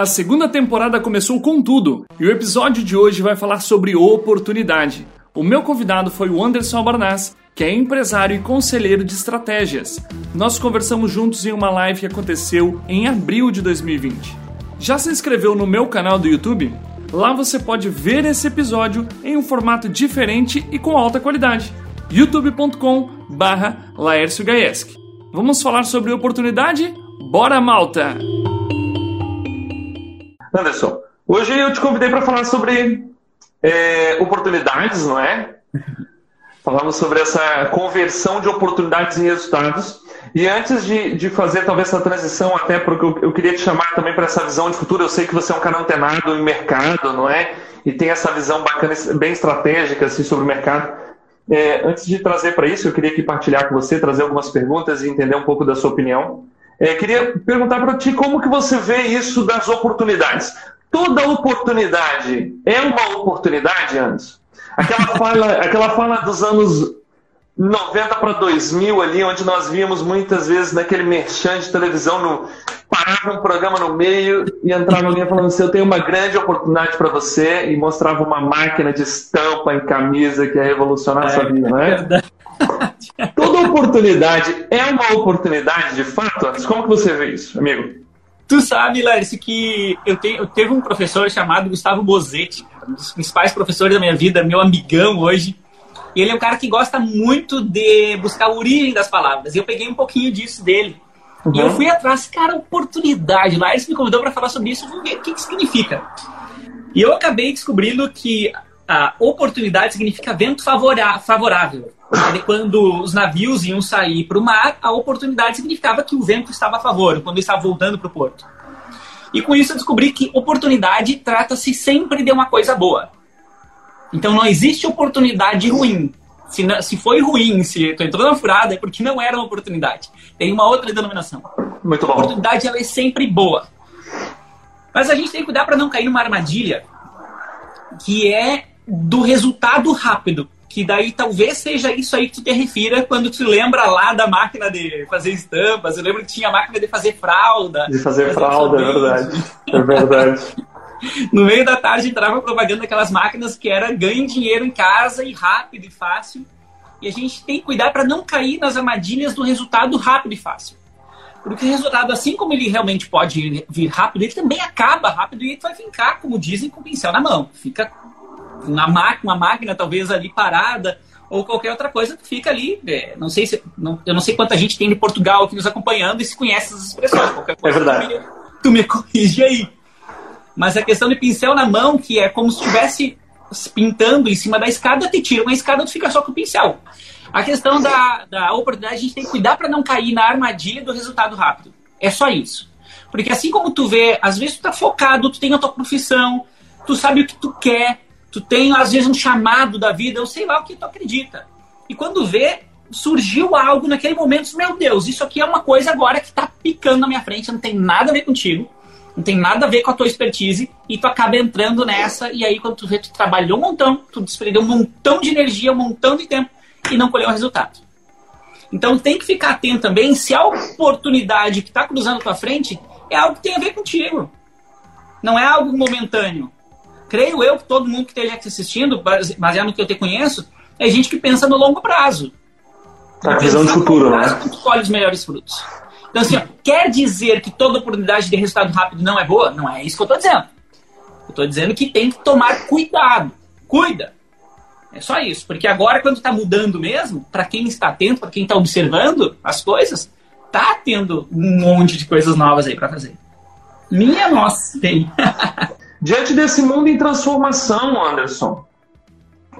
A segunda temporada começou com tudo e o episódio de hoje vai falar sobre oportunidade. O meu convidado foi o Anderson Albarnaz, que é empresário e conselheiro de estratégias. Nós conversamos juntos em uma live que aconteceu em abril de 2020. Já se inscreveu no meu canal do YouTube? Lá você pode ver esse episódio em um formato diferente e com alta qualidade. youtube.com barra Vamos falar sobre oportunidade? Bora, malta! Anderson, hoje eu te convidei para falar sobre é, oportunidades, não é? Falamos sobre essa conversão de oportunidades em resultados. E antes de, de fazer talvez essa transição, até porque eu, eu queria te chamar também para essa visão de futuro, eu sei que você é um cara antenado em mercado, não é? E tem essa visão bacana, bem estratégica assim, sobre o mercado. É, antes de trazer para isso, eu queria aqui partilhar com você, trazer algumas perguntas e entender um pouco da sua opinião. É, queria perguntar para ti como que você vê isso das oportunidades. Toda oportunidade é uma oportunidade, Anderson? Aquela fala, aquela fala dos anos 90 para 2000 ali, onde nós víamos muitas vezes naquele merchan de televisão, no, parava um programa no meio e entrava alguém falando assim, eu tenho uma grande oportunidade para você e mostrava uma máquina de estampa em camisa que ia revolucionar é, a sua é, vida, não é? Toda oportunidade é uma oportunidade de fato? Como que você vê isso, amigo? Tu sabe, Larissa, que eu, tenho, eu teve um professor chamado Gustavo Bozetti, um dos principais professores da minha vida, meu amigão hoje. E ele é um cara que gosta muito de buscar a origem das palavras. E eu peguei um pouquinho disso dele. Uhum. E eu fui atrás, cara, oportunidade. Ele me convidou para falar sobre isso, o que, que significa. E eu acabei descobrindo que a oportunidade significa vento favorável. Quando os navios iam sair para o mar, a oportunidade significava que o vento estava a favor, quando estava voltando para o porto. E com isso eu descobri que oportunidade trata-se sempre de uma coisa boa. Então não existe oportunidade ruim. Se, não, se foi ruim, se tu entrou na furada, é porque não era uma oportunidade. Tem uma outra denominação. Muito bom. A oportunidade ela é sempre boa. Mas a gente tem que cuidar para não cair numa armadilha que é do resultado rápido. Que daí talvez seja isso aí que tu te refira quando tu lembra lá da máquina de fazer estampas. Eu lembro que tinha a máquina de fazer fralda. De fazer, fazer fralda, é verdade. É verdade. no meio da tarde entrava propaganda daquelas máquinas que era ganhe dinheiro em casa e rápido e fácil. E a gente tem que cuidar para não cair nas armadilhas do resultado rápido e fácil. Porque o resultado, assim como ele realmente pode vir rápido, ele também acaba rápido e ele vai ficar, como dizem, com o pincel na mão. Fica uma máquina, uma máquina talvez ali parada ou qualquer outra coisa que fica ali. É, não sei se, não, eu não sei quanta gente tem de Portugal aqui nos acompanhando e se conhece essas expressões. Qualquer coisa, é verdade. Tu me, tu me corrige aí. Mas a questão de pincel na mão, que é como se estivesse pintando em cima da escada, te tira uma escada, tu fica só com o pincel. A questão da, da oportunidade, a gente tem que cuidar para não cair na armadilha do resultado rápido. É só isso. Porque assim como tu vê, às vezes tu tá focado, tu tem a tua profissão, tu sabe o que tu quer, tu tem às vezes um chamado da vida, eu sei lá o que tu acredita. E quando vê, surgiu algo naquele momento, meu Deus, isso aqui é uma coisa agora que tá picando na minha frente, não tem nada a ver contigo não tem nada a ver com a tua expertise e tu acaba entrando nessa e aí quando tu vê, tu trabalhou um montão, tu desprendeu um montão de energia, um montão de tempo e não colheu o resultado. Então tem que ficar atento também se a oportunidade que está cruzando a tua frente é algo que tem a ver contigo. Não é algo momentâneo. Creio eu que todo mundo que esteja aqui assistindo, baseado no que eu te conheço, é gente que pensa no longo prazo. A visão de futuro, né? Tu colhe os melhores frutos. Então, assim, ó, quer dizer que toda oportunidade de resultado rápido não é boa? Não é isso que eu estou dizendo. Eu estou dizendo que tem que tomar cuidado. Cuida. É só isso. Porque agora, quando está mudando mesmo, para quem está atento, para quem está observando as coisas, tá tendo um monte de coisas novas aí para fazer. Minha nossa, tem. Diante desse mundo em transformação, Anderson,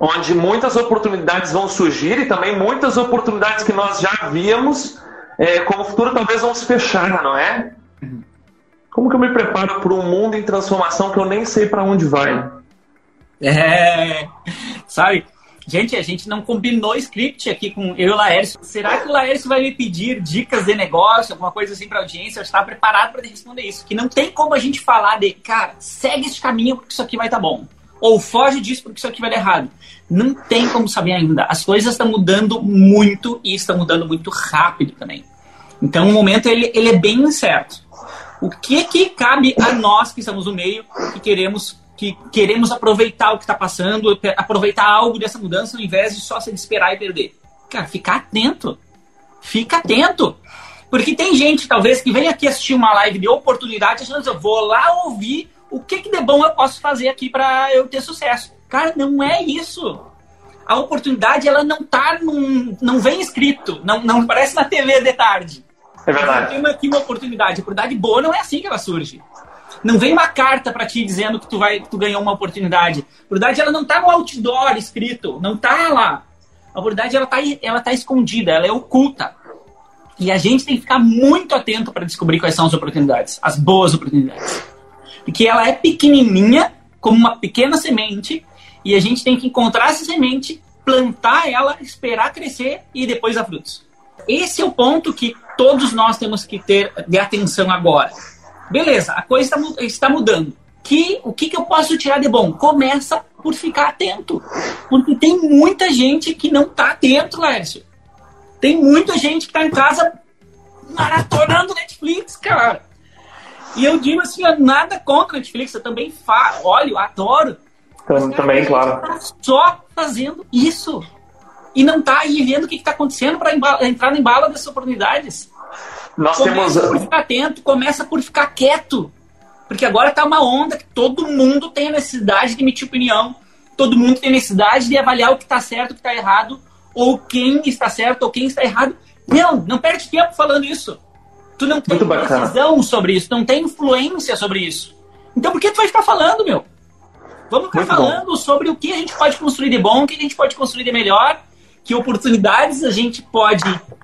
onde muitas oportunidades vão surgir e também muitas oportunidades que nós já víamos é, como futuro talvez vão se fechar, não é? Como que eu me preparo para um mundo em transformação que eu nem sei para onde vai? É, sabe? Gente, a gente não combinou script aqui com eu e o Laércio. Será que o Laércio vai me pedir dicas de negócio, alguma coisa assim para audiência? Eu estava preparado para responder isso. Que não tem como a gente falar de, cara, segue esse caminho porque isso aqui vai estar tá bom. Ou foge disso porque isso aqui vai dar errado. Não tem como saber ainda. As coisas estão mudando muito e estão mudando muito rápido também. Então o momento ele, ele é bem incerto. O que que cabe a nós que estamos no meio, que queremos que queremos aproveitar o que está passando, aproveitar algo dessa mudança, ao invés de só se esperar e perder. Cara, ficar atento. Fica atento. Porque tem gente, talvez, que vem aqui assistir uma live de oportunidade, achando que eu vou lá ouvir o que, que de bom eu posso fazer aqui para eu ter sucesso. Cara, não é isso. A oportunidade, ela não tá num, não vem escrito, não, não aparece na TV de tarde. É verdade. Tem aqui uma oportunidade. A oportunidade boa não é assim que ela surge. Não vem uma carta para ti dizendo que tu vai, que tu ganhou uma oportunidade. A oportunidade ela não tá no outdoor escrito, não tá lá. A oportunidade ela tá, ela tá escondida, ela é oculta. E a gente tem que ficar muito atento para descobrir quais são as oportunidades, as boas oportunidades. Porque ela é pequenininha, como uma pequena semente, e a gente tem que encontrar essa semente, plantar ela, esperar crescer e depois dar frutos. Esse é o ponto que todos nós temos que ter de atenção agora. Beleza, a coisa está, está mudando. Que, o que, que eu posso tirar de bom? Começa por ficar atento. Porque tem muita gente que não está atento, Lércio. Tem muita gente que está em casa maratonando Netflix, cara. E eu digo assim, nada contra Netflix, eu também fa olho, adoro. Também, claro. Tá só fazendo isso. E não tá aí vendo o que, está acontecendo para entrar na embala dessas oportunidades. Nós começa temos. por ficar atento, começa por ficar quieto. Porque agora tá uma onda que todo mundo tem a necessidade de emitir opinião. Todo mundo tem a necessidade de avaliar o que está certo, o que está errado, ou quem está certo ou quem está errado. Não, não perde tempo falando isso. Tu não tem decisão sobre isso, não tem influência sobre isso. Então por que tu vai ficar falando, meu? Vamos ficar Muito falando bom. sobre o que a gente pode construir de bom, o que a gente pode construir de melhor, que oportunidades a gente pode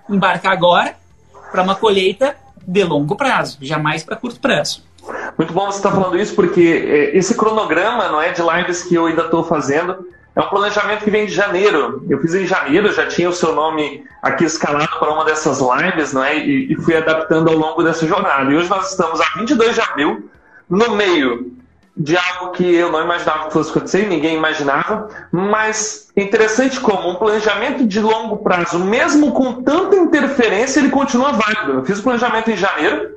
embarcar agora para uma colheita de longo prazo, jamais para curto prazo. Muito bom você estar tá falando isso, porque é, esse cronograma não é de lives que eu ainda estou fazendo, é um planejamento que vem de janeiro. Eu fiz em janeiro, já tinha o seu nome aqui escalado para uma dessas lives, não é? E, e fui adaptando ao longo dessa jornada. E hoje nós estamos a 22 de abril, no meio de algo que eu não imaginava que fosse acontecer, ninguém imaginava, mas interessante como um planejamento de longo prazo, mesmo com tanta interferência, ele continua válido. Eu fiz o planejamento em janeiro,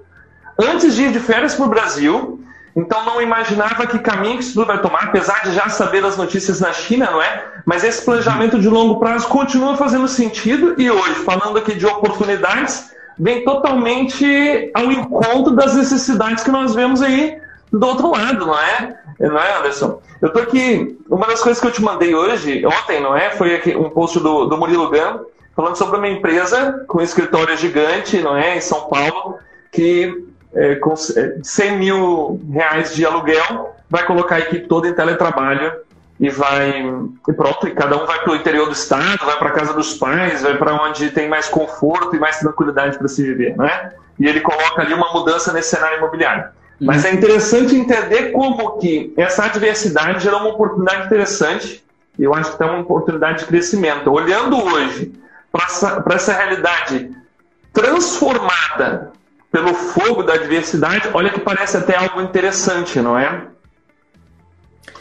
antes de ir de férias para o Brasil, então não imaginava que caminho que isso tudo vai tomar, apesar de já saber as notícias na China, não é? Mas esse planejamento de longo prazo continua fazendo sentido e hoje, falando aqui de oportunidades, vem totalmente ao encontro das necessidades que nós vemos aí do outro lado, não é? Não é, Anderson? Eu tô aqui, uma das coisas que eu te mandei hoje, ontem, não é? Foi aqui um post do, do Murilo Gano, falando sobre uma empresa com um escritório gigante, não é? Em São Paulo, que é, com 100 é, mil reais de aluguel, vai colocar a equipe toda em teletrabalho e vai e pronto, e cada um vai para o interior do estado, vai para casa dos pais, vai para onde tem mais conforto e mais tranquilidade para se viver, né? E ele coloca ali uma mudança nesse cenário imobiliário. Mas é interessante entender como que essa adversidade gerou uma oportunidade interessante, e eu acho que tem uma oportunidade de crescimento. Olhando hoje para essa, essa realidade transformada pelo fogo da adversidade, olha que parece até algo interessante, não é?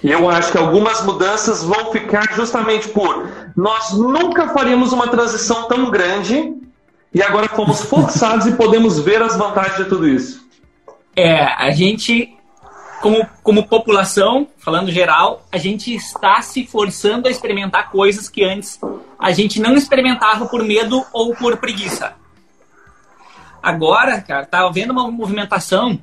E eu acho que algumas mudanças vão ficar justamente por nós nunca faríamos uma transição tão grande e agora fomos forçados e podemos ver as vantagens de tudo isso. É, a gente, como, como população, falando geral, a gente está se forçando a experimentar coisas que antes a gente não experimentava por medo ou por preguiça. Agora, cara, tá havendo uma movimentação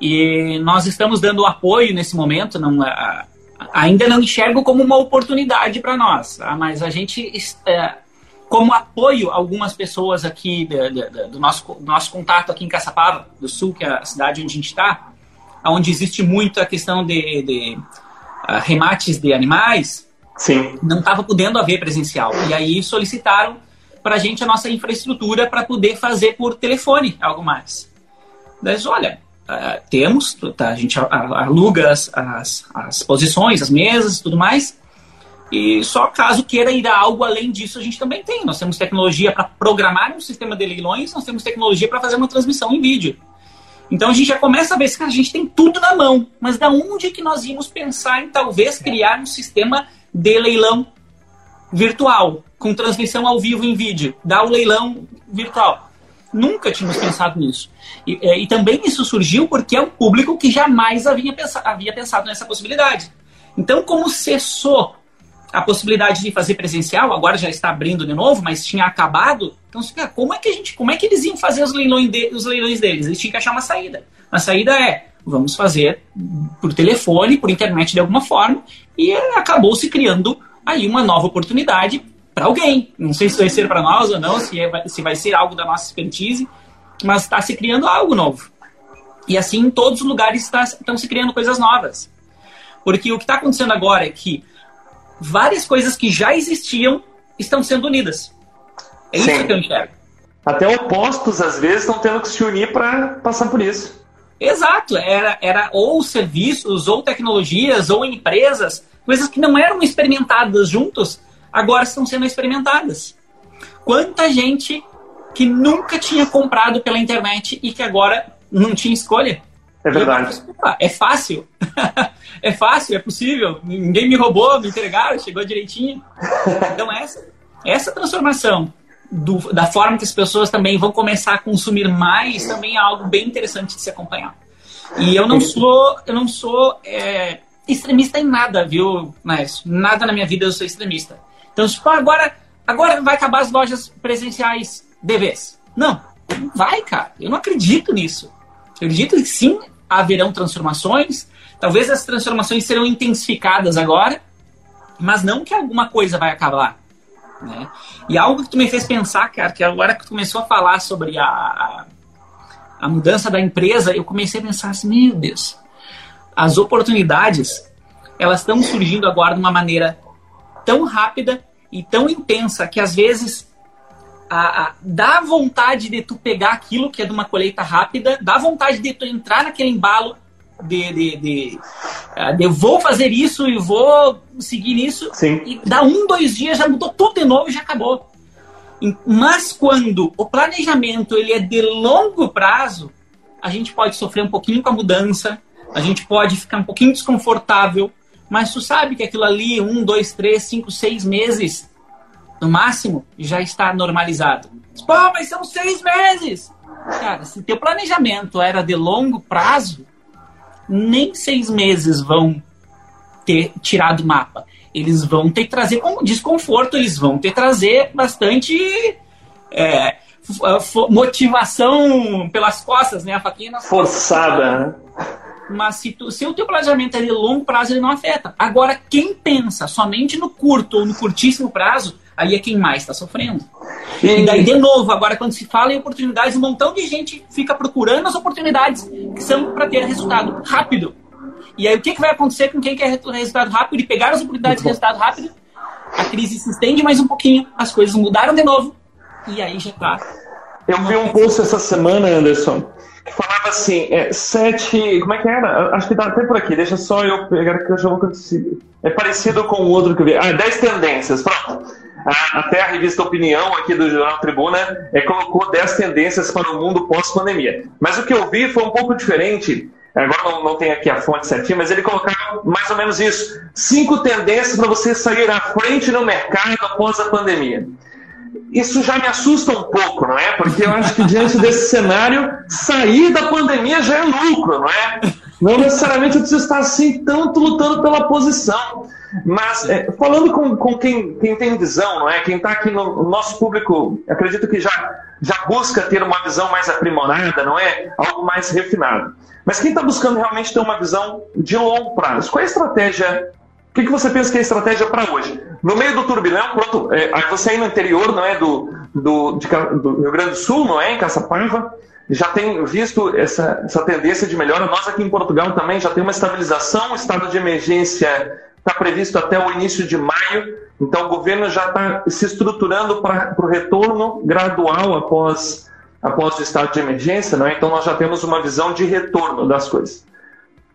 e nós estamos dando apoio nesse momento. Não, a, ainda não enxergo como uma oportunidade para nós, tá? mas a gente, é, como apoio algumas pessoas aqui de, do nosso, nosso contato aqui em Caçapava do Sul, que é a cidade onde a gente está, onde existe muito a questão de, de uh, remates de animais, Sim. não estava podendo haver presencial. E aí solicitaram para a gente a nossa infraestrutura para poder fazer por telefone algo mais. Mas olha, uh, temos, tá, a gente aluga as, as, as posições, as mesas tudo mais. E só caso queira ir a algo além disso, a gente também tem. Nós temos tecnologia para programar um sistema de leilões, nós temos tecnologia para fazer uma transmissão em vídeo. Então a gente já começa a ver que a gente tem tudo na mão. Mas da onde que nós íamos pensar em talvez criar um sistema de leilão virtual? com transmissão ao vivo em vídeo, dá o leilão virtual. Nunca tínhamos pensado nisso. E, é, e, também isso surgiu porque é um público que jamais havia pensado, havia pensado nessa possibilidade. Então, como cessou a possibilidade de fazer presencial, agora já está abrindo de novo, mas tinha acabado. Então, como é que a gente, como é que eles iam fazer os leilões, de, os leilões deles? Eles tinham que achar uma saída. A saída é vamos fazer por telefone, por internet de alguma forma, e acabou se criando aí uma nova oportunidade para alguém. Não sei se vai ser para nós ou não, se, é, se vai ser algo da nossa expertise, mas está se criando algo novo. E assim, em todos os lugares está, estão se criando coisas novas. Porque o que está acontecendo agora é que várias coisas que já existiam estão sendo unidas. É Sim. isso que eu enxergo. Até opostos, às vezes, estão tendo que se unir para passar por isso. Exato. Era, era ou serviços, ou tecnologias, ou empresas, coisas que não eram experimentadas juntos, agora estão sendo experimentadas. Quanta gente que nunca tinha comprado pela internet e que agora não tinha escolha. É verdade. é fácil. é fácil, é possível. Ninguém me roubou, me entregaram, chegou direitinho. Então, essa, essa transformação do, da forma que as pessoas também vão começar a consumir mais também é algo bem interessante de se acompanhar. E eu não sou, eu não sou é, extremista em nada, viu, Naes? Nada na minha vida eu sou extremista. Então, tipo, agora, agora vai acabar as lojas presenciais de vez. Não, não vai, cara. Eu não acredito nisso. Eu acredito que sim, haverão transformações. Talvez as transformações serão intensificadas agora, mas não que alguma coisa vai acabar. Né? E algo que tu me fez pensar, cara, que agora que tu começou a falar sobre a, a, mudança da empresa, eu comecei a pensar assim, meu Deus, as oportunidades, elas estão surgindo agora de uma maneira tão rápida e tão intensa que às vezes a, a, dá vontade de tu pegar aquilo que é de uma colheita rápida, dá vontade de tu entrar naquele embalo de, de, de, ah, de vou fazer isso e vou seguir nisso. Sim. E dá um, dois dias, já mudou tudo de novo e já acabou. Mas quando o planejamento ele é de longo prazo, a gente pode sofrer um pouquinho com a mudança, a gente pode ficar um pouquinho desconfortável, mas tu sabe que aquilo ali, um, dois, três, cinco, seis meses, no máximo, já está normalizado. Pô, mas são seis meses! Cara, se teu planejamento era de longo prazo, nem seis meses vão ter tirado o mapa. Eles vão ter que trazer desconforto, eles vão ter que trazer bastante é, motivação pelas costas, né? A faquinha Forçada, né? Mas se, tu, se o teu planejamento é de longo prazo, ele não afeta. Agora, quem pensa somente no curto ou no curtíssimo prazo, aí é quem mais está sofrendo. E... daí, de novo, agora quando se fala em oportunidades, um montão de gente fica procurando as oportunidades que são para ter resultado rápido. E aí o que, que vai acontecer com quem quer resultado rápido e pegar as oportunidades de resultado rápido? A crise se estende mais um pouquinho, as coisas mudaram de novo, e aí já está. Eu vi um post essa semana, Anderson, que falava assim, é, sete. Como é que era? Acho que tá até por aqui, deixa só eu pegar que eu já vou conseguir. É parecido com o outro que eu vi. Ah, dez tendências, pronto. Até a revista Opinião, aqui do Jornal Tribuna, é, colocou dez tendências para o mundo pós-pandemia. Mas o que eu vi foi um pouco diferente. Agora não, não tem aqui a fonte certinha, mas ele colocava mais ou menos isso. Cinco tendências para você sair à frente no mercado após a pandemia isso já me assusta um pouco, não é? Porque eu acho que diante desse cenário, sair da pandemia já é lucro, não é? Não necessariamente eu preciso estar assim tanto lutando pela posição. Mas é, falando com, com quem, quem, tem visão, não é? Quem está aqui no, no, nosso público, acredito que já, já busca ter uma visão mais aprimorada, não é? Algo mais refinado. Mas quem está buscando realmente ter uma visão de longo prazo, qual é a estratégia o que, que você pensa que é a estratégia para hoje? No meio do turbilhão, pronto, é, você aí no interior não é, do, do, de, do Rio Grande do Sul, não é? Em Caçapava, já tem visto essa, essa tendência de melhora. Nós aqui em Portugal também já tem uma estabilização, o estado de emergência está previsto até o início de maio, então o governo já está se estruturando para o retorno gradual após, após o estado de emergência, não é? então nós já temos uma visão de retorno das coisas.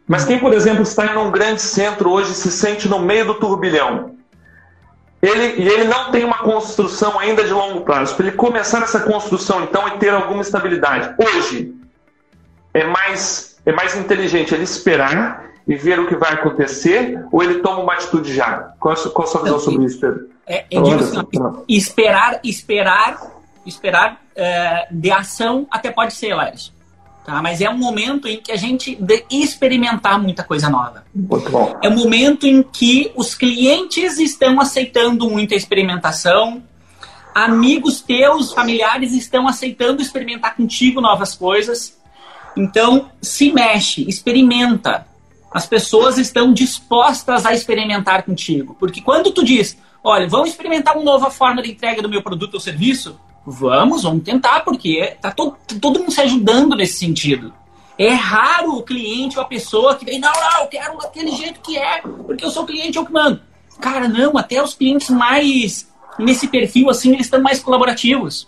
Mas quem, por exemplo, está em um grande centro hoje se sente no meio do turbilhão. Ele, e ele não tem uma construção ainda de longo prazo. Para ele começar essa construção, então, e ter alguma estabilidade. Hoje, é mais, é mais inteligente ele esperar e ver o que vai acontecer, ou ele toma uma atitude já? Qual a sua, qual a sua visão sobre isso, Pedro? É, digo assim, esperar, esperar esperar é, de ação até pode ser, Laércio. Tá? Mas é um momento em que a gente de experimentar muita coisa nova. Muito bom. É um momento em que os clientes estão aceitando muita experimentação, amigos teus, familiares estão aceitando experimentar contigo novas coisas. Então, se mexe, experimenta. As pessoas estão dispostas a experimentar contigo. Porque quando tu diz, olha, vamos experimentar uma nova forma de entrega do meu produto ou serviço, vamos, vamos tentar, porque tá todo, todo mundo se ajudando nesse sentido. É raro o cliente ou a pessoa que vem, não, não, eu quero daquele jeito que é, porque eu sou cliente, eu que mando. Cara, não, até os clientes mais nesse perfil, assim, eles estão mais colaborativos.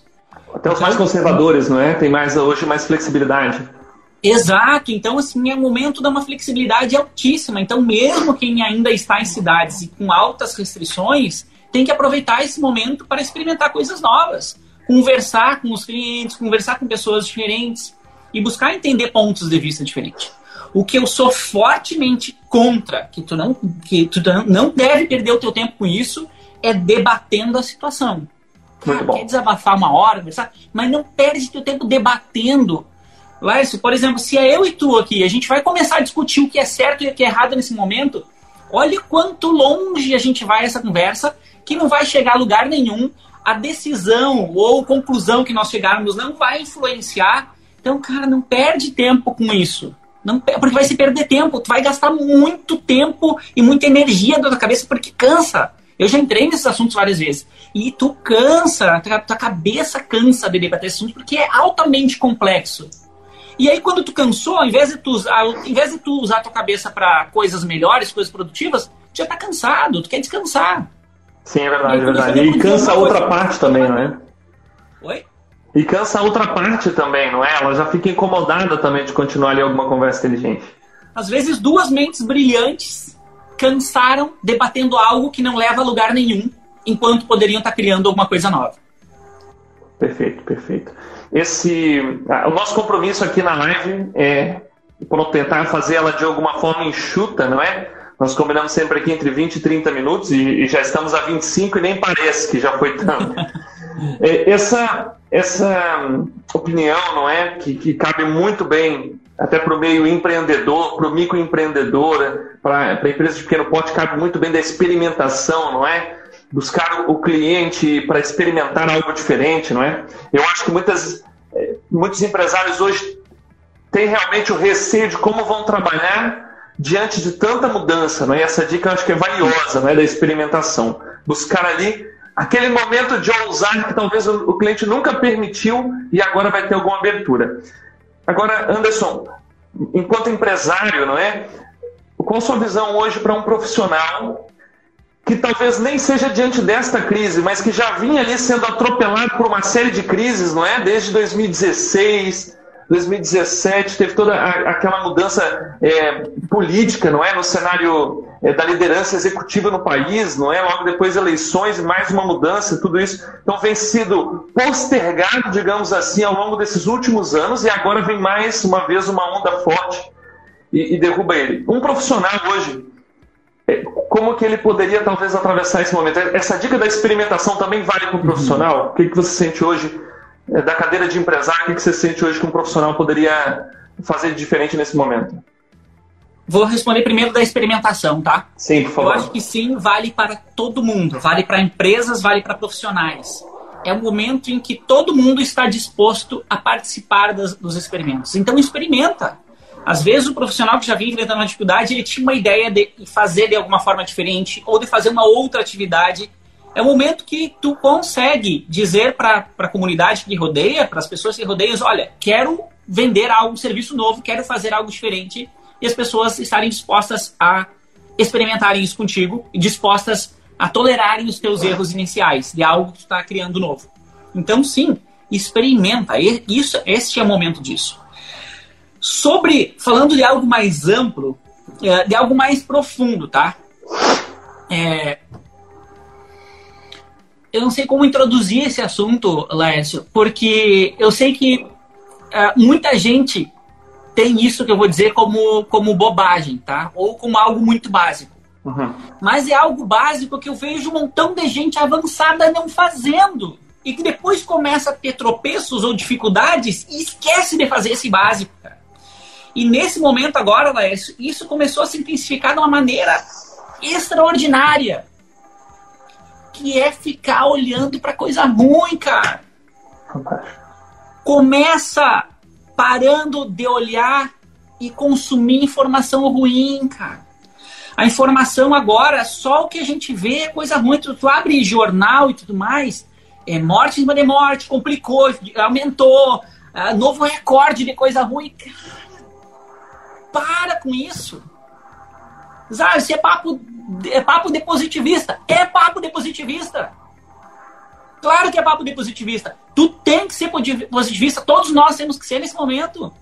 Até os mais conservadores, não é? Tem mais hoje mais flexibilidade. Exato, então assim é um momento de uma flexibilidade altíssima. Então, mesmo quem ainda está em cidades e com altas restrições, tem que aproveitar esse momento para experimentar coisas novas, conversar com os clientes, conversar com pessoas diferentes e buscar entender pontos de vista diferentes. O que eu sou fortemente contra, que tu não, que tu não deve perder o teu tempo com isso, é debatendo a situação. Quer desabafar uma hora, conversar, mas não perde teu tempo debatendo. Lárcio, por exemplo, se é eu e tu aqui, a gente vai começar a discutir o que é certo e o que é errado nesse momento, olha quanto longe a gente vai essa conversa, que não vai chegar a lugar nenhum, a decisão ou conclusão que nós chegarmos não vai influenciar. Então, cara, não perde tempo com isso. Não, porque vai se perder tempo, tu vai gastar muito tempo e muita energia da tua cabeça porque cansa. Eu já entrei nesses assuntos várias vezes. E tu cansa, tua, tua cabeça cansa de debater assuntos porque é altamente complexo. E aí, quando tu cansou, ao invés de tu usar, ao invés de tu usar a tua cabeça para coisas melhores, coisas produtivas, tu já tá cansado, tu quer descansar. Sim, é verdade, é verdade. E cansa a outra parte também, não é? Oi? E cansa a outra parte também, não é? Ela já fica incomodada também de continuar ali alguma conversa inteligente. Às vezes, duas mentes brilhantes cansaram debatendo algo que não leva a lugar nenhum, enquanto poderiam estar criando alguma coisa nova. Perfeito, perfeito. Esse, o nosso compromisso aqui na live é tentar fazer ela de alguma forma enxuta, não é? Nós combinamos sempre aqui entre 20 e 30 minutos e, e já estamos a 25 e nem parece que já foi tanto. É, essa, essa hum, opinião, não é? Que, que cabe muito bem até para o meio empreendedor, para o microempreendedor, para a empresa de pequeno porte, cabe muito bem da experimentação, não é? Buscar o cliente para experimentar algo diferente, não é? Eu acho que muitas, eh, muitos empresários hoje têm realmente o receio de como vão trabalhar diante de tanta mudança, não é? Essa dica eu acho que é valiosa, não é? Da experimentação. Buscar ali aquele momento de ousar que talvez o cliente nunca permitiu e agora vai ter alguma abertura. Agora, Anderson, enquanto empresário, não é? Qual sua visão hoje para um profissional que talvez nem seja diante desta crise, mas que já vinha ali sendo atropelado por uma série de crises, não é? Desde 2016, 2017 teve toda aquela mudança é, política, não é, no cenário é, da liderança executiva no país, não é, logo depois eleições e mais uma mudança, tudo isso então vem sido postergado, digamos assim, ao longo desses últimos anos e agora vem mais uma vez uma onda forte e, e derruba ele. Um profissional hoje como que ele poderia talvez atravessar esse momento? Essa dica da experimentação também vale para o profissional? O que, que você sente hoje é, da cadeira de empresário, o que você sente hoje que um profissional poderia fazer diferente nesse momento? Vou responder primeiro da experimentação, tá? Sim, por favor. Eu acho que sim, vale para todo mundo. Vale para empresas, vale para profissionais. É um momento em que todo mundo está disposto a participar das, dos experimentos. Então, experimenta. Às vezes, o profissional que já vinha enfrentando uma dificuldade, ele tinha uma ideia de fazer de alguma forma diferente ou de fazer uma outra atividade é o momento que tu consegue dizer para a comunidade que rodeia, para as pessoas que rodeiam, olha, quero vender algo, um serviço novo, quero fazer algo diferente, e as pessoas estarem dispostas a experimentarem isso contigo e dispostas a tolerarem os teus erros iniciais de algo que tu está criando novo. Então, sim, experimenta. Isso, este é o momento disso. Sobre, falando de algo mais amplo, é, de algo mais profundo, tá? É, eu não sei como introduzir esse assunto, Lércio, porque eu sei que uh, muita gente tem isso que eu vou dizer como, como bobagem, tá? Ou como algo muito básico. Uhum. Mas é algo básico que eu vejo um montão de gente avançada não fazendo. e que depois começa a ter tropeços ou dificuldades e esquece de fazer esse básico. Cara. E nesse momento agora, Laércio, isso começou a se intensificar de uma maneira extraordinária. Que é ficar olhando para coisa ruim, cara. Começa parando de olhar e consumir informação ruim, cara. A informação agora, só o que a gente vê é coisa ruim. Tu, tu abre jornal e tudo mais, é morte em cima de morte, complicou, aumentou, uh, novo recorde de coisa ruim. Para com isso. Sabe, se é papo, é papo de positivista. É papo de positivista. Claro que é papo de positivista. Tu tem que ser positivista. Todos nós temos que ser nesse momento.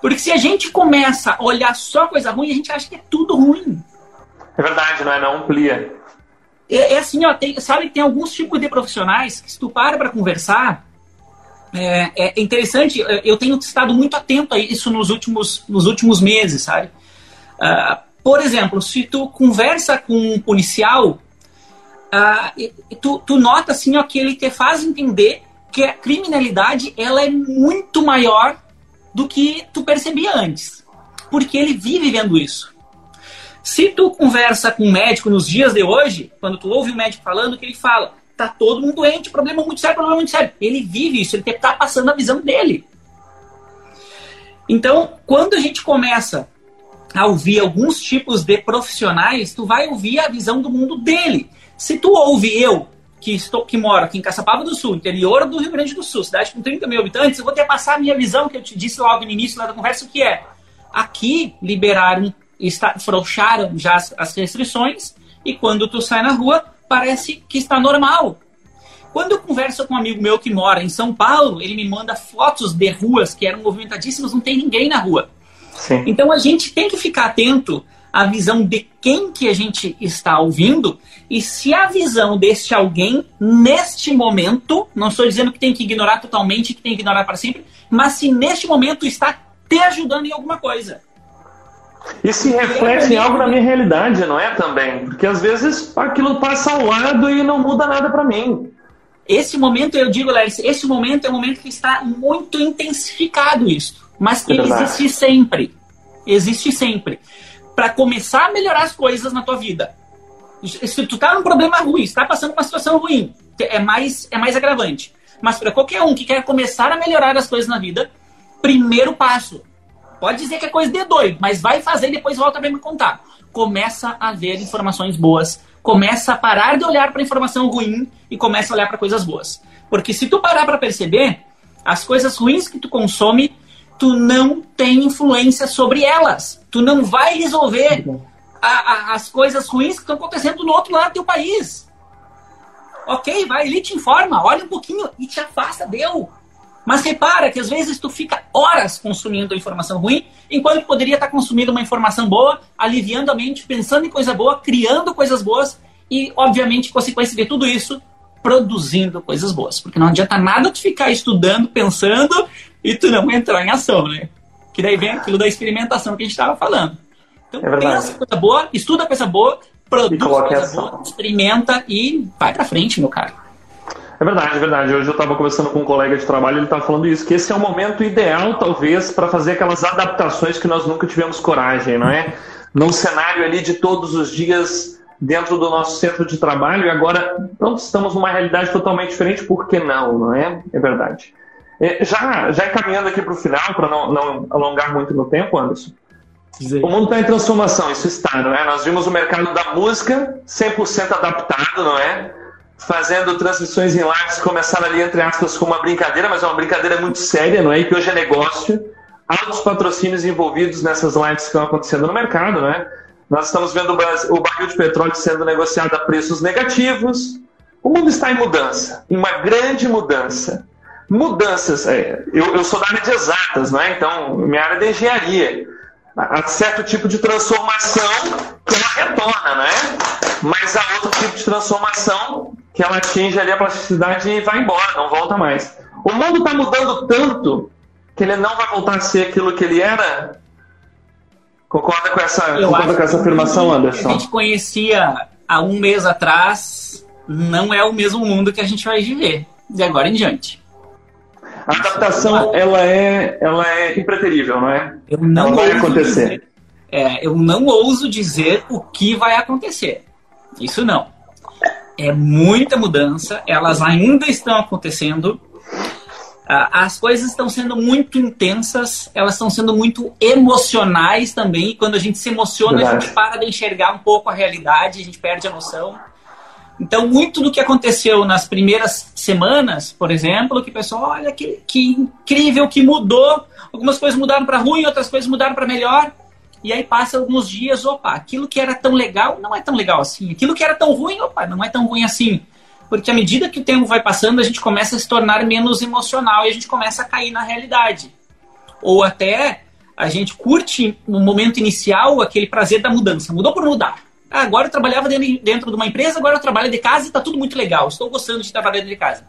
Porque se a gente começa a olhar só coisa ruim, a gente acha que é tudo ruim. É verdade, não é? Não amplia. É, é assim, ó, tem, sabe que tem alguns tipos de profissionais que se tu para para conversar, é, é, interessante, eu tenho estado muito atento a isso nos últimos, nos últimos meses, sabe? Uh, por exemplo, se tu conversa com um policial, uh, tu, tu nota assim, ó, que ele te faz entender que a criminalidade ela é muito maior do que tu percebia antes. Porque ele vive vendo isso. Se tu conversa com um médico nos dias de hoje, quando tu ouve o médico falando, que ele fala, tá todo mundo doente, problema muito sério, problema muito sério. Ele vive isso, ele tá passando a visão dele. Então, quando a gente começa a ouvir alguns tipos de profissionais, tu vai ouvir a visão do mundo dele. Se tu ouve eu, que, estou, que moro aqui em Caçapava do Sul, interior do Rio Grande do Sul, cidade com 30 mil habitantes, eu vou ter passar a minha visão, que eu te disse logo no início da conversa, que é aqui liberaram, está, frouxaram já as, as restrições, e quando tu sai na rua, parece que está normal. Quando eu converso com um amigo meu que mora em São Paulo, ele me manda fotos de ruas que eram movimentadíssimas, não tem ninguém na rua. Sim. Então a gente tem que ficar atento à visão de quem que a gente está ouvindo e se a visão deste alguém neste momento, não estou dizendo que tem que ignorar totalmente, que tem que ignorar para sempre, mas se neste momento está te ajudando em alguma coisa. E se reflete em algo na minha realidade, não é também? Porque às vezes aquilo passa ao lado e não muda nada para mim. Esse momento, eu digo, Larissa, esse momento é um momento que está muito intensificado isso. Mas que é existe sempre. Existe sempre. Para começar a melhorar as coisas na tua vida. Se tu tá num problema ruim, está passando uma situação ruim, é mais, é mais agravante. Mas para qualquer um que quer começar a melhorar as coisas na vida, primeiro passo. Pode dizer que é coisa de doido, mas vai fazer e depois volta para me contar. Começa a ver informações boas começa a parar de olhar para informação ruim e começa a olhar para coisas boas. Porque se tu parar para perceber, as coisas ruins que tu consome, tu não tem influência sobre elas. Tu não vai resolver a, a, as coisas ruins que estão acontecendo no outro lado do teu país. Ok, vai, ele te informa, olha um pouquinho e te afasta, deu. Mas repara que às vezes tu fica horas consumindo informação ruim, enquanto poderia estar consumindo uma informação boa, aliviando a mente, pensando em coisa boa, criando coisas boas e, obviamente, consequência de tudo isso, produzindo coisas boas. Porque não adianta nada tu ficar estudando, pensando e tu não entrar em ação, né? Que daí vem aquilo da experimentação que a gente estava falando. Então, é pensa coisa boa, estuda coisa boa, produz coisa boa, experimenta e vai pra frente, meu cara. É verdade, é verdade. Hoje eu estava conversando com um colega de trabalho, ele estava falando isso, que esse é o momento ideal, talvez, para fazer aquelas adaptações que nós nunca tivemos coragem, não é? Num cenário ali de todos os dias dentro do nosso centro de trabalho e agora pronto, estamos numa realidade totalmente diferente, por que não, não é? É verdade. É, já, já encaminhando aqui para o final, para não, não alongar muito no tempo, Anderson, o mundo está em transformação, isso está, não é? Nós vimos o mercado da música 100% adaptado, não é? Fazendo transmissões em lives começaram ali, entre aspas, com uma brincadeira, mas é uma brincadeira muito séria, não é? E que hoje é negócio. Altos patrocínios envolvidos nessas lives que estão acontecendo no mercado, não é? Nós estamos vendo o barril de petróleo sendo negociado a preços negativos. O mundo está em mudança, uma grande mudança. Mudanças, é, eu, eu sou da área de exatas, não é? Então, minha área é de engenharia. Há certo tipo de transformação que ela retorna, não é? Mas há outro tipo de transformação que ela atinge ali a plasticidade e vai embora, não volta mais. O mundo está mudando tanto que ele não vai voltar a ser aquilo que ele era. Concorda com essa, concorda com essa afirmação, Anderson? a gente conhecia há um mês atrás não é o mesmo mundo que a gente vai viver. de agora em diante. A adaptação, ela é, ela é impreterível, não é? Eu não ela vai acontecer. Dizer, é, eu não ouso dizer o que vai acontecer. Isso não. É muita mudança, elas ainda estão acontecendo. Ah, as coisas estão sendo muito intensas, elas estão sendo muito emocionais também. E quando a gente se emociona, Verdade. a gente para de enxergar um pouco a realidade, a gente perde a noção. Então, muito do que aconteceu nas primeiras semanas, por exemplo, que o pessoal, olha que, que incrível que mudou. Algumas coisas mudaram para ruim, outras coisas mudaram para melhor. E aí passa alguns dias, opa, aquilo que era tão legal não é tão legal assim. Aquilo que era tão ruim, opa, não é tão ruim assim. Porque à medida que o tempo vai passando, a gente começa a se tornar menos emocional e a gente começa a cair na realidade. Ou até a gente curte no momento inicial aquele prazer da mudança. Mudou por mudar. Ah, agora eu trabalhava dentro de uma empresa, agora eu trabalho de casa e está tudo muito legal. Estou gostando de trabalhar dentro de casa.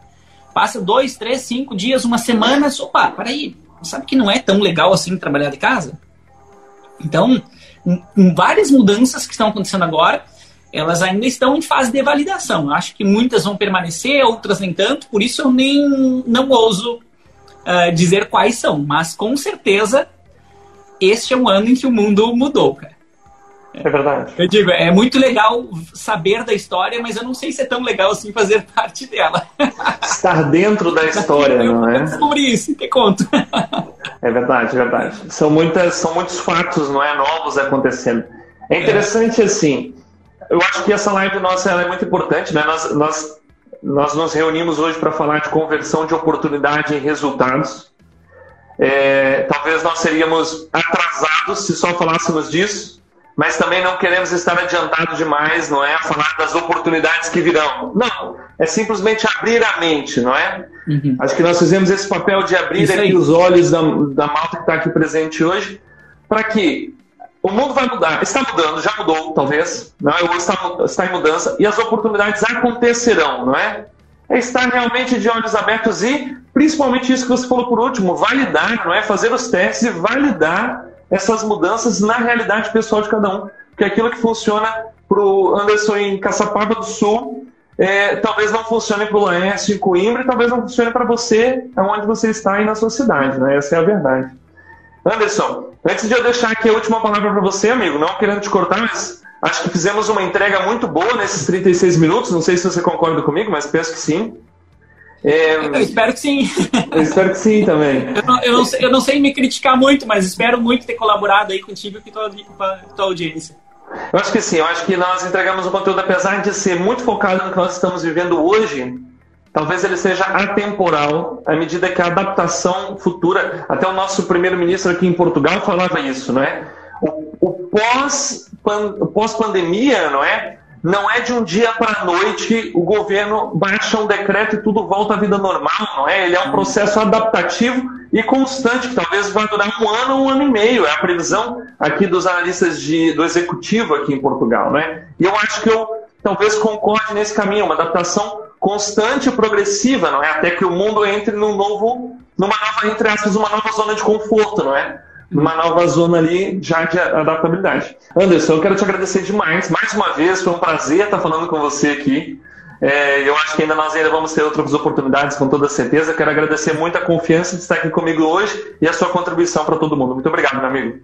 Passa dois, três, cinco dias, uma semana, opa, peraí, sabe que não é tão legal assim trabalhar de casa? Então, em várias mudanças que estão acontecendo agora, elas ainda estão em fase de validação. acho que muitas vão permanecer, outras nem tanto, por isso eu nem não ouso uh, dizer quais são, mas com certeza este é um ano em que o mundo mudou, cara. É verdade. Eu digo, é muito legal saber da história, mas eu não sei se é tão legal assim fazer parte dela. Estar dentro da história, eu não é? Sobre isso, que conto. É verdade, é verdade. São, muitas, são muitos fatos, não é, novos acontecendo. É interessante é. assim. Eu acho que essa live nossa é muito importante, né? Nós, nós, nós nos reunimos hoje para falar de conversão de oportunidade em resultados. É, talvez nós seríamos atrasados se só falássemos disso mas também não queremos estar adiantado demais, não é? A falar das oportunidades que virão. Não, é simplesmente abrir a mente, não é? Uhum. Acho que nós fizemos esse papel de abrir aqui os olhos da, da malta que está aqui presente hoje, para que o mundo vai mudar, está mudando, já mudou, talvez, não é? Ou está, está em mudança, e as oportunidades acontecerão, não é? É estar realmente de olhos abertos e, principalmente isso que você falou por último, validar, não é? Fazer os testes e validar essas mudanças na realidade pessoal de cada um. Porque aquilo que funciona para o Anderson em Caçapava do Sul, é, talvez não funcione para o Laércio em Coimbra e talvez não funcione para você onde você está aí na sua cidade. Né? Essa é a verdade. Anderson, antes de eu deixar aqui a última palavra para você, amigo, não querendo te cortar, mas acho que fizemos uma entrega muito boa nesses 36 minutos. Não sei se você concorda comigo, mas penso que sim. É... Eu espero que sim. Eu espero que sim também. eu, não, eu, não sei, eu, não, sei, me criticar muito, mas espero muito ter colaborado aí contigo e com a tua, tua audiência. Eu acho que sim, eu acho que nós entregamos um conteúdo, apesar de ser muito focado no que nós estamos vivendo hoje, talvez ele seja atemporal, à medida que a adaptação futura, até o nosso primeiro-ministro aqui em Portugal falava isso, não é? O, o pós-pandemia, pós não é? Não é de um dia para a noite o governo baixa um decreto e tudo volta à vida normal, não é? Ele é um processo adaptativo e constante, que talvez vai durar um ano, um ano e meio. É a previsão aqui dos analistas de, do executivo aqui em Portugal, não é? E eu acho que eu talvez concorde nesse caminho, uma adaptação constante e progressiva, não é? Até que o mundo entre num novo, numa nova, entre aspas, uma nova zona de conforto, não é? Numa nova zona ali já de adaptabilidade. Anderson, eu quero te agradecer demais. Mais uma vez, foi um prazer estar falando com você aqui. É, eu acho que ainda nós ainda vamos ter outras oportunidades, com toda certeza. Quero agradecer muito a confiança de estar aqui comigo hoje e a sua contribuição para todo mundo. Muito obrigado, meu amigo.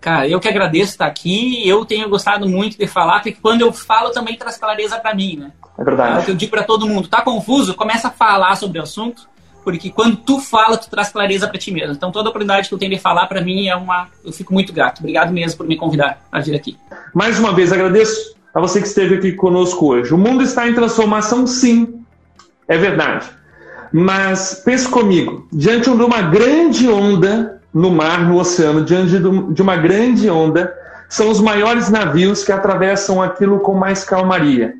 Cara, eu que agradeço estar aqui. Eu tenho gostado muito de falar, porque quando eu falo também traz clareza para mim, né? É verdade. É o que eu digo para todo mundo. Tá confuso? Começa a falar sobre o assunto porque quando tu fala, tu traz clareza para ti mesmo. Então, toda oportunidade que eu tenho de falar, para mim, é uma. Eu fico muito grato. Obrigado mesmo por me convidar a vir aqui. Mais uma vez, agradeço a você que esteve aqui conosco hoje. O mundo está em transformação, sim, é verdade. Mas pense comigo, diante de uma grande onda no mar, no oceano, diante de uma grande onda, são os maiores navios que atravessam aquilo com mais calmaria.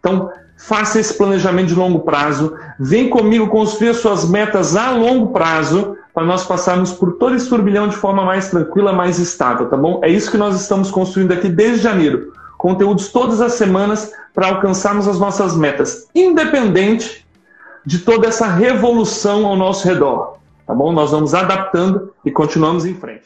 Então, faça esse planejamento de longo prazo, vem comigo construir suas metas a longo prazo, para nós passarmos por todo esse turbilhão de forma mais tranquila, mais estável, tá bom? É isso que nós estamos construindo aqui desde janeiro. Conteúdos todas as semanas para alcançarmos as nossas metas, independente de toda essa revolução ao nosso redor, tá bom? Nós vamos adaptando e continuamos em frente.